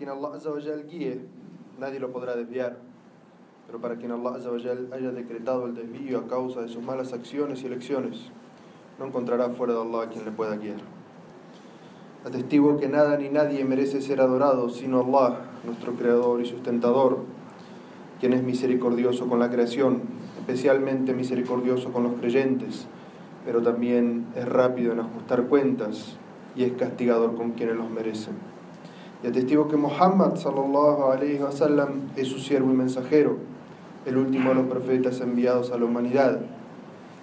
quien Allah Azzawajal guíe, nadie lo podrá desviar. Pero para quien Allah Azzawajal haya decretado el desvío a causa de sus malas acciones y elecciones, no encontrará fuera de Allah quien le pueda guiar. Atestigo que nada ni nadie merece ser adorado sino Allah, nuestro creador y sustentador, quien es misericordioso con la creación, especialmente misericordioso con los creyentes, pero también es rápido en ajustar cuentas y es castigador con quienes los merecen. Y atestigo que Muhammad sallallahu alayhi wa es su siervo y mensajero, el último de los profetas enviados a la humanidad.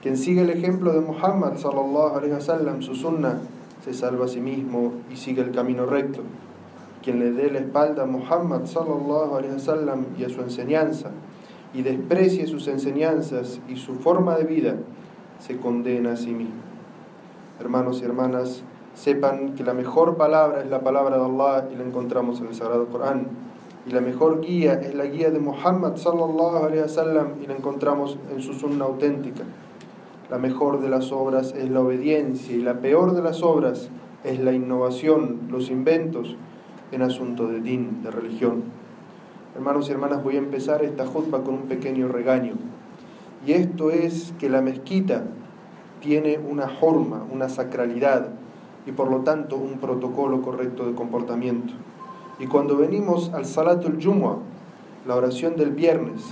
Quien sigue el ejemplo de Muhammad sallallahu alayhi wa su sunnah, se salva a sí mismo y sigue el camino recto. Quien le dé la espalda a Muhammad sallallahu alaihi wasallam y a su enseñanza y desprecie sus enseñanzas y su forma de vida, se condena a sí mismo. Hermanos y hermanas, sepan que la mejor palabra es la palabra de Allah y la encontramos en el Sagrado Corán. Y la mejor guía es la guía de Muhammad sallallahu wasallam y la encontramos en su sunna auténtica. La mejor de las obras es la obediencia y la peor de las obras es la innovación, los inventos en asunto de din, de religión. Hermanos y hermanas, voy a empezar esta jutba con un pequeño regaño. Y esto es que la mezquita tiene una forma, una sacralidad y por lo tanto un protocolo correcto de comportamiento. Y cuando venimos al Salatul Jumu'ah, la oración del viernes,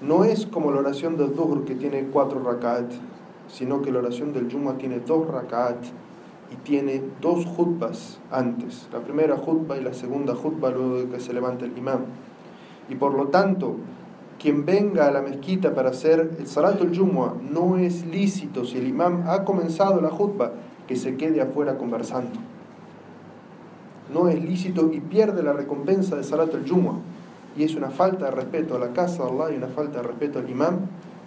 no es como la oración del Dhuhr que tiene cuatro rakat, sino que la oración del Jumu'ah tiene dos rakat y tiene dos jutbas antes, la primera jutba y la segunda jutba luego de que se levante el imam. Y por lo tanto, quien venga a la mezquita para hacer el Salatul Jumu'ah no es lícito si el imam ha comenzado la jutba que se quede afuera conversando. No es lícito y pierde la recompensa de Salatul Jumu'ah y es una falta de respeto a la casa de Allah y una falta de respeto al imam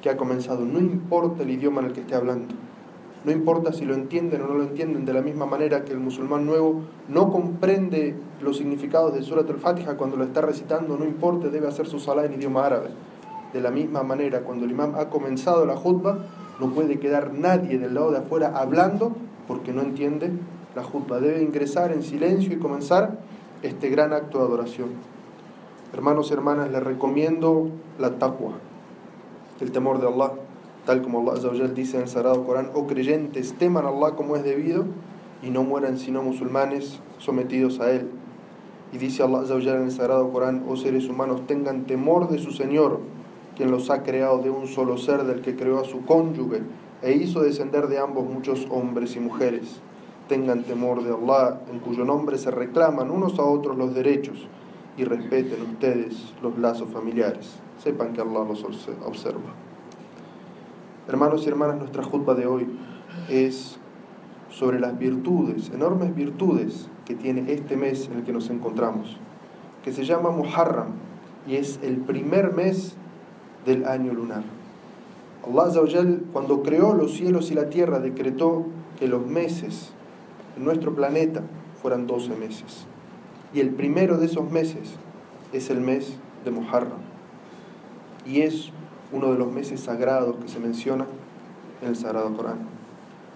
que ha comenzado. No importa el idioma en el que esté hablando. No importa si lo entienden o no lo entienden, de la misma manera que el musulmán nuevo no comprende los significados de Surat al-Fatiha cuando lo está recitando, no importa, debe hacer su salah en idioma árabe. De la misma manera, cuando el imam ha comenzado la jutba, no puede quedar nadie del lado de afuera hablando porque no entiende la jutba. Debe ingresar en silencio y comenzar este gran acto de adoración. Hermanos y hermanas, les recomiendo la taqwa, el temor de Allah, tal como Allah dice en el Sagrado Corán, oh creyentes, teman a Allah como es debido y no mueran sino musulmanes sometidos a Él. Y dice Allah en el Sagrado Corán, oh seres humanos, tengan temor de su Señor, quien los ha creado de un solo ser, del que creó a su cónyuge, e hizo descender de ambos muchos hombres y mujeres. Tengan temor de Allah, en cuyo nombre se reclaman unos a otros los derechos y respeten ustedes los lazos familiares. Sepan que Allah los observa. Hermanos y hermanas, nuestra jutba de hoy es sobre las virtudes, enormes virtudes que tiene este mes en el que nos encontramos, que se llama Muharram y es el primer mes del año lunar. Allah cuando creó los cielos y la tierra decretó que los meses en nuestro planeta fueran 12 meses. Y el primero de esos meses es el mes de Muharram. Y es uno de los meses sagrados que se menciona en el Sagrado Corán.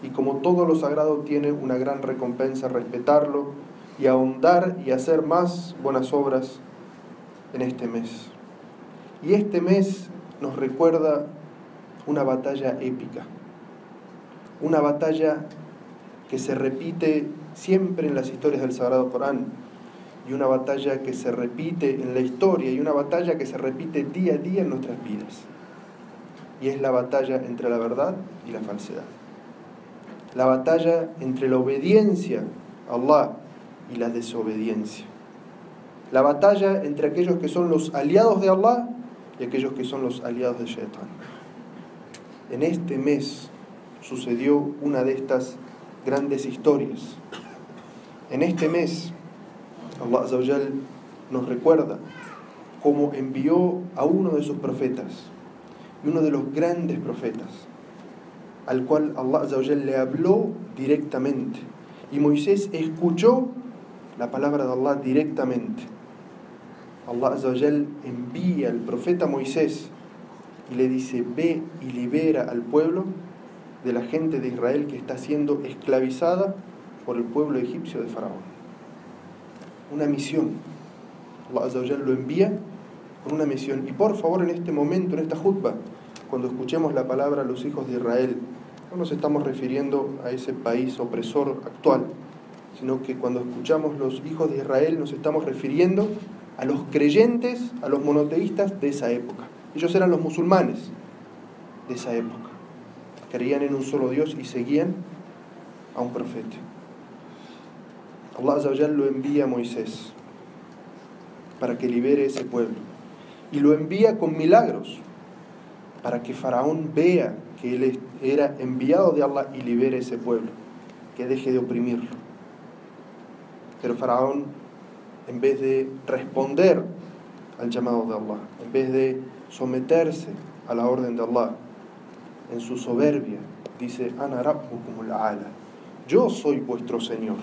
Y como todo lo sagrado tiene una gran recompensa respetarlo y ahondar y hacer más buenas obras en este mes. Y este mes nos recuerda una batalla épica, una batalla que se repite siempre en las historias del Sagrado Corán, y una batalla que se repite en la historia y una batalla que se repite día a día en nuestras vidas. Y es la batalla entre la verdad y la falsedad. La batalla entre la obediencia a Allah y la desobediencia. La batalla entre aquellos que son los aliados de Allah y aquellos que son los aliados de Shaitan. En este mes sucedió una de estas grandes historias. En este mes Allah nos recuerda cómo envió a uno de sus profetas, uno de los grandes profetas, al cual Allah le habló directamente. Y Moisés escuchó la palabra de Allah directamente. Allah envía al profeta Moisés y le dice, ve y libera al pueblo de la gente de Israel que está siendo esclavizada por el pueblo egipcio de Faraón una misión. Allah lo envía con una misión. Y por favor, en este momento, en esta jutba, cuando escuchemos la palabra los hijos de Israel, no nos estamos refiriendo a ese país opresor actual, sino que cuando escuchamos los hijos de Israel nos estamos refiriendo a los creyentes, a los monoteístas de esa época. Ellos eran los musulmanes de esa época. Creían en un solo Dios y seguían a un profeta. Allah lo envía a Moisés para que libere ese pueblo. Y lo envía con milagros para que Faraón vea que él era enviado de Allah y libere ese pueblo, que deje de oprimirlo. Pero Faraón, en vez de responder al llamado de Allah, en vez de someterse a la orden de Allah, en su soberbia, dice, Ana como la ala. Yo soy vuestro Señor,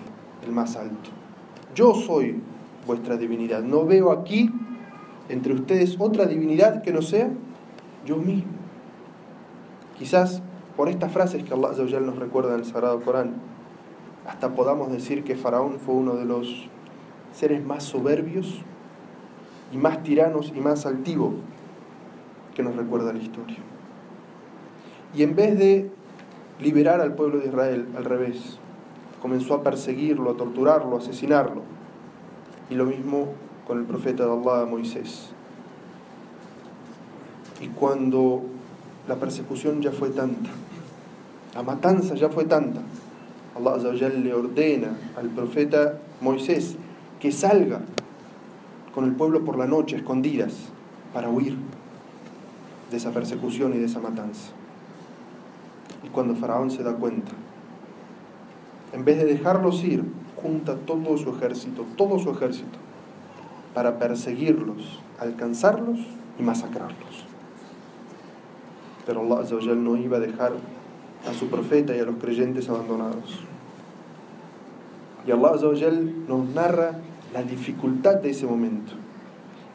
el más alto. Yo soy vuestra divinidad. No veo aquí entre ustedes otra divinidad que no sea yo mismo. Quizás por estas frases que Allah nos recuerda en el Sagrado Corán, hasta podamos decir que Faraón fue uno de los seres más soberbios y más tiranos y más altivos que nos recuerda la historia. Y en vez de liberar al pueblo de Israel, al revés, comenzó a perseguirlo, a torturarlo, a asesinarlo. Y lo mismo con el profeta de Allah, Moisés. Y cuando la persecución ya fue tanta, la matanza ya fue tanta, Allah le ordena al profeta Moisés que salga con el pueblo por la noche, escondidas, para huir de esa persecución y de esa matanza. Y cuando Faraón se da cuenta, en vez de dejarlos ir, junta todo su ejército, todo su ejército, para perseguirlos, alcanzarlos y masacrarlos. Pero Allah no iba a dejar a su profeta y a los creyentes abandonados. Y Allah nos narra la dificultad de ese momento.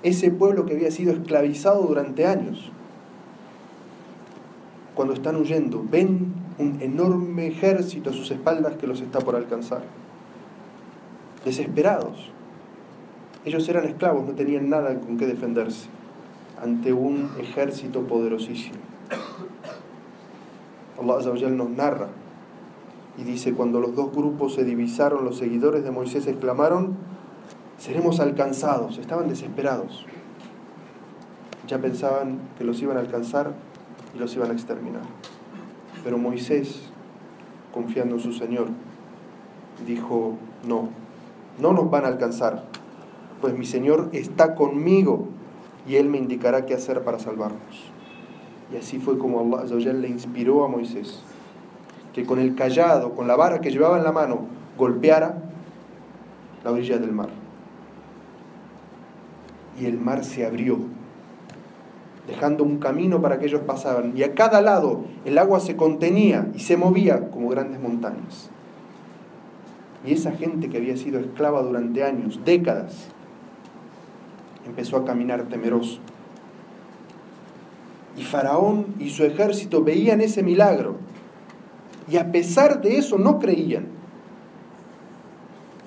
Ese pueblo que había sido esclavizado durante años, cuando están huyendo, ven un enorme ejército a sus espaldas que los está por alcanzar. Desesperados. Ellos eran esclavos, no tenían nada con qué defenderse ante un ejército poderosísimo. Allah nos narra y dice, cuando los dos grupos se divisaron, los seguidores de Moisés exclamaron, seremos alcanzados. Estaban desesperados. Ya pensaban que los iban a alcanzar y los iban a exterminar. Pero Moisés, confiando en su Señor, dijo, no, no nos van a alcanzar, pues mi Señor está conmigo y Él me indicará qué hacer para salvarnos. Y así fue como Allah le inspiró a Moisés, que con el callado, con la vara que llevaba en la mano, golpeara la orilla del mar. Y el mar se abrió dejando un camino para que ellos pasaban. Y a cada lado el agua se contenía y se movía como grandes montañas. Y esa gente que había sido esclava durante años, décadas, empezó a caminar temeroso. Y Faraón y su ejército veían ese milagro. Y a pesar de eso no creían.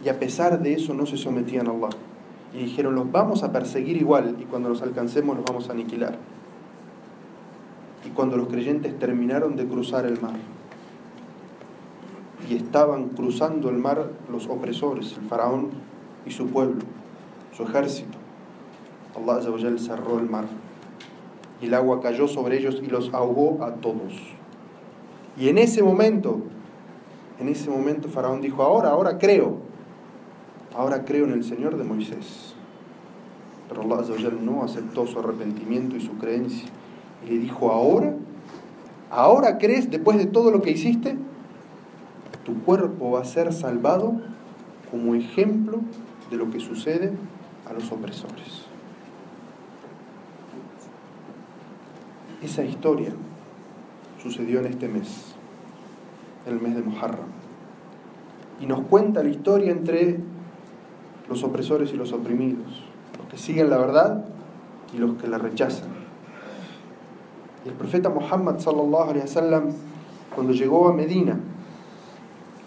Y a pesar de eso no se sometían a Allah y dijeron, los vamos a perseguir igual y cuando los alcancemos los vamos a aniquilar. Y cuando los creyentes terminaron de cruzar el mar y estaban cruzando el mar los opresores, el faraón y su pueblo, su ejército, Allah cerró el mar y el agua cayó sobre ellos y los ahogó a todos. Y en ese momento, en ese momento Faraón dijo, ahora, ahora creo, ahora creo en el Señor de Moisés. Pero Allah no aceptó su arrepentimiento y su creencia. Y le dijo, ahora, ahora crees, después de todo lo que hiciste, tu cuerpo va a ser salvado como ejemplo de lo que sucede a los opresores. Esa historia sucedió en este mes, el mes de Muharram. Y nos cuenta la historia entre los opresores y los oprimidos, los que siguen la verdad y los que la rechazan. Y el profeta Muhammad sallallahu cuando llegó a Medina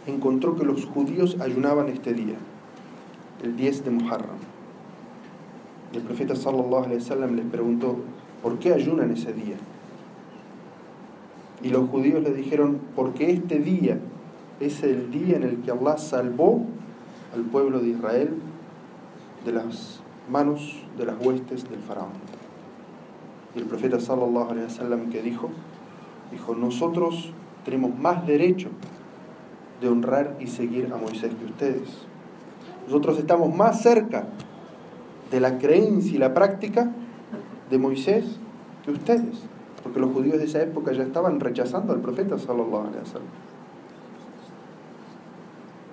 encontró que los judíos ayunaban este día, el 10 de Muharram. Y el profeta sallallahu les preguntó, ¿por qué ayunan ese día? Y los judíos le dijeron, porque este día es el día en el que Allah salvó al pueblo de Israel de las manos de las huestes del faraón. Y el profeta sallallahu alaihi wasallam que dijo, dijo, nosotros tenemos más derecho de honrar y seguir a Moisés que ustedes. Nosotros estamos más cerca de la creencia y la práctica de Moisés que ustedes, porque los judíos de esa época ya estaban rechazando al profeta sallallahu alaihi wasallam.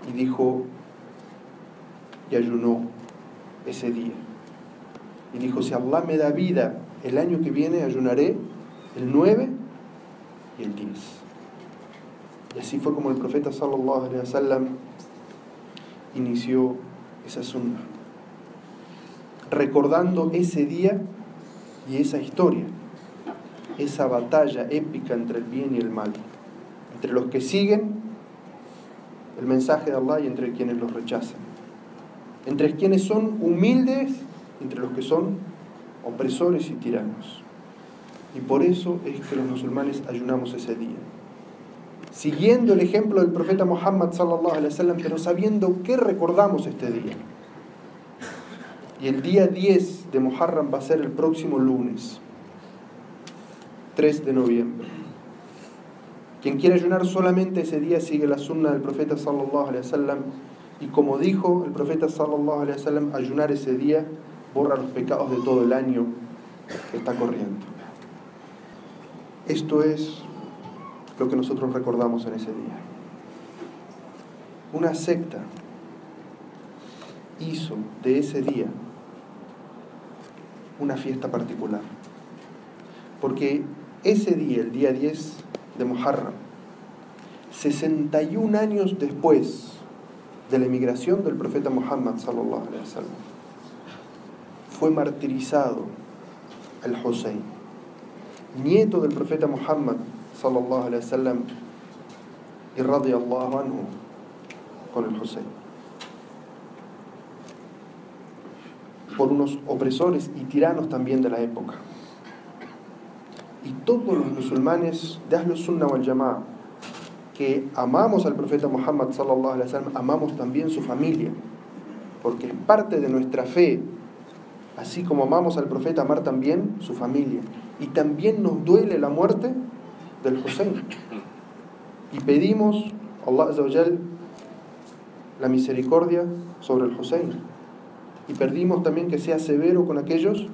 Y dijo y ayunó ese día. Y dijo, si Allah me da vida el año que viene, ayunaré el 9 y el 10. Y así fue como el profeta sallallahu inició esa sunna. Recordando ese día y esa historia, esa batalla épica entre el bien y el mal, entre los que siguen el mensaje de Allah y entre quienes los rechazan, entre quienes son humildes entre los que son opresores y tiranos. Y por eso es que los musulmanes ayunamos ese día. Siguiendo el ejemplo del profeta Muhammad sallallahu alaihi wasallam, pero sabiendo qué recordamos este día. Y el día 10 de Muharram va a ser el próximo lunes, 3 de noviembre. Quien quiera ayunar solamente ese día sigue la sunna del profeta sallallahu alaihi wasallam y como dijo el profeta sallallahu alaihi ayunar ese día borra los pecados de todo el año que está corriendo. Esto es lo que nosotros recordamos en ese día. Una secta hizo de ese día una fiesta particular. Porque ese día, el día 10 de Muharram, 61 años después de la emigración del profeta Muhammad sallallahu alaihi wasallam, fue martirizado el Hussein, nieto del profeta Muhammad sallallahu alaihi wasallam y radiyallahu anhu con el Hussein. Por unos opresores y tiranos también de la época. Y todos los musulmanes de Ahlus Sunnah wal Jama'a que amamos al profeta Muhammad sallallahu alaihi wasallam, amamos también su familia, porque es parte de nuestra fe Así como amamos al profeta, amar también su familia. Y también nos duele la muerte del Hussein. Y pedimos a Allah la misericordia sobre el Hussein. Y pedimos también que sea severo con aquellos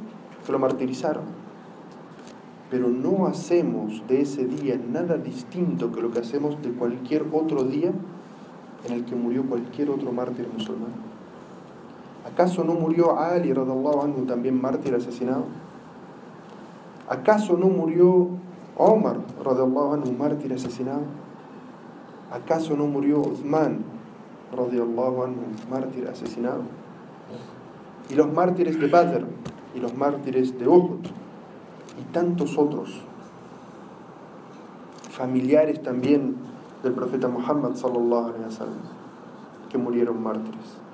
que lo martirizaron. Pero no hacemos de ese día nada distinto que lo que hacemos de cualquier otro día en el que murió cualquier otro mártir musulmán. ¿Acaso no murió Ali anhu también mártir asesinado? ¿Acaso no murió Omar anhu mártir asesinado? ¿Acaso no murió Uthman anhu mártir asesinado? Y los mártires de Badr y los mártires de Uhud y tantos otros familiares también del profeta Muhammad sallallahu alaihi wasallam que murieron mártires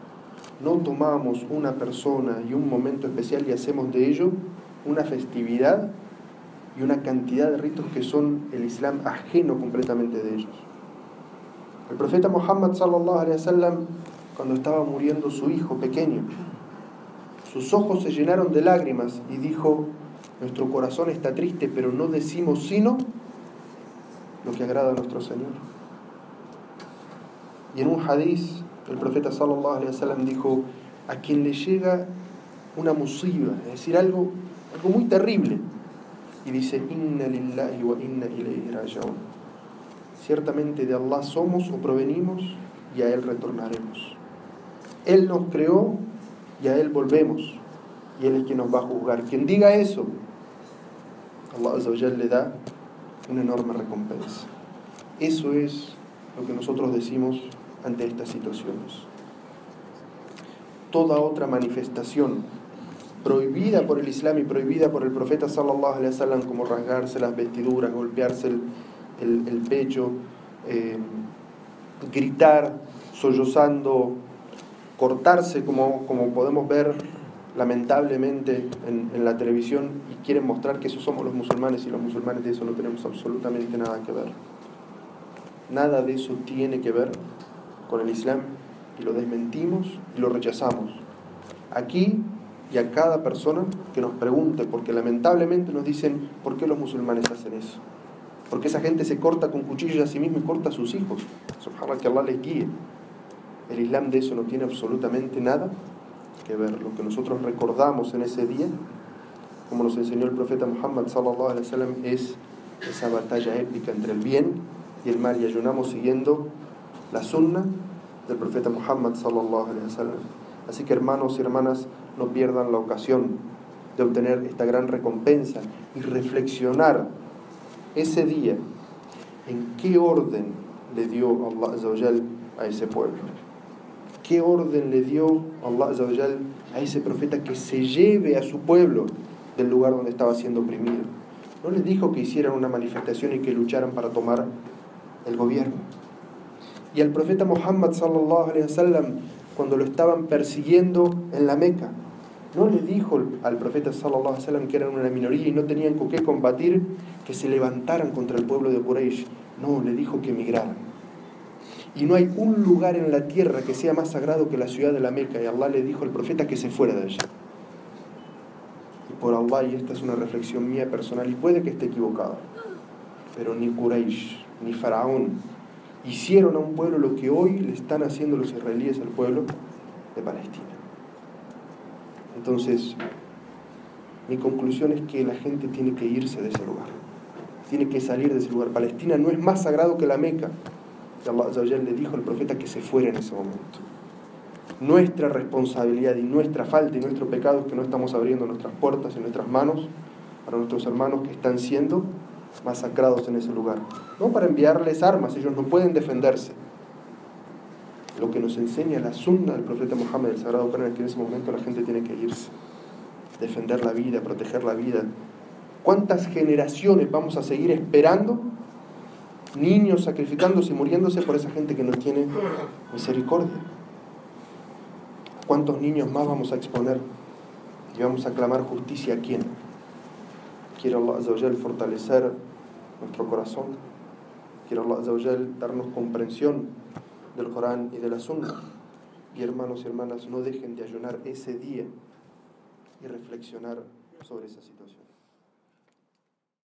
no tomamos una persona y un momento especial y hacemos de ello una festividad y una cantidad de ritos que son el Islam ajeno completamente de ellos. El profeta Muhammad sallallahu alaihi wasallam cuando estaba muriendo su hijo pequeño, sus ojos se llenaron de lágrimas y dijo, nuestro corazón está triste, pero no decimos sino lo que agrada a nuestro Señor. Y en un hadiz el profeta sallallahu alaihi wasallam dijo, a quien le llega una musiba, es decir, algo, algo muy terrible, y dice, inna lillahi wa inna ilayhi rajaun. Ciertamente de Allah somos o provenimos y a Él retornaremos. Él nos creó y a Él volvemos. Y Él es quien nos va a juzgar. Quien diga eso, Allah le da una enorme recompensa. Eso es lo que nosotros decimos ante estas situaciones. Toda otra manifestación prohibida por el Islam y prohibida por el profeta sallallahu alaihi wasallam como rasgarse las vestiduras, golpearse el, pecho, eh, gritar, sollozando, cortarse como, como podemos ver lamentablemente en, la televisión y quieren mostrar que eso somos los musulmanes y los musulmanes de eso no tenemos absolutamente nada que ver. Nada de eso tiene que ver con el Islam y lo desmentimos y lo rechazamos. Aquí y a cada persona que nos pregunte, porque lamentablemente nos dicen, ¿por qué los musulmanes hacen eso? Porque esa gente se corta con cuchillos a sí mismo y corta a sus hijos. Subhanallah que Allah les guíe. El Islam de eso no tiene absolutamente nada que ver. Lo que nosotros recordamos en ese día, como nos enseñó el profeta Muhammad sallallahu alaihi wasallam, es esa batalla épica entre el bien y el mal y ayunamos siguiendo la sunna del profeta Muhammad sallallahu alaihi wasallam. Así que hermanos y hermanas, no pierdan la ocasión de obtener esta gran recompensa y reflexionar ese día en qué orden le dio Allah a ese pueblo. ¿Qué orden le dio Allah a ese profeta que se lleve a su pueblo del lugar donde estaba siendo oprimido? No le dijo que hicieran una manifestación y que lucharan para tomar el gobierno. Y al profeta Muhammad sallallahu alaihi wasallam cuando lo estaban persiguiendo en la Meca, no le dijo al profeta sallallahu alaihi wasallam que eran una minoría y no tenían con qué combatir, que se levantaran contra el pueblo de Quraysh. No, le dijo que emigraran. Y no hay un lugar en la tierra que sea más sagrado que la ciudad de la Meca. Y Allah le dijo al profeta que se fuera de allá. Y por Allah, y esta es una reflexión mía personal, y puede que esté equivocado, pero ni Quraysh, ni Faraón, hicieron a un pueblo lo que hoy le están haciendo los israelíes al pueblo de Palestina. Entonces, mi conclusión es que la gente tiene que irse de ese lugar, tiene que salir de ese lugar. Palestina no es más sagrado que la Meca. Allah le dijo al profeta que se fuera en ese momento. Nuestra responsabilidad y nuestra falta y nuestro pecado es que no estamos abriendo nuestras puertas y nuestras manos para nuestros hermanos que están siendo masacrados en ese lugar. No para enviarles armas, ellos no pueden defenderse. Lo que nos enseña la sunna del profeta Muhammad, el Sagrado Corán, es que en ese momento la gente tiene que irse, defender la vida, proteger la vida. ¿Cuántas generaciones vamos a seguir esperando? Niños sacrificándose y muriéndose por esa gente que no tiene misericordia. ¿Cuántos niños más vamos a exponer? Y vamos a clamar justicia a quién? Quiere Allah fortalecer nuestro corazón. Quiere Allah darnos comprensión del Corán y de la Sunna. Y hermanos y hermanas, no dejen de ayunar ese día y reflexionar sobre esa situación.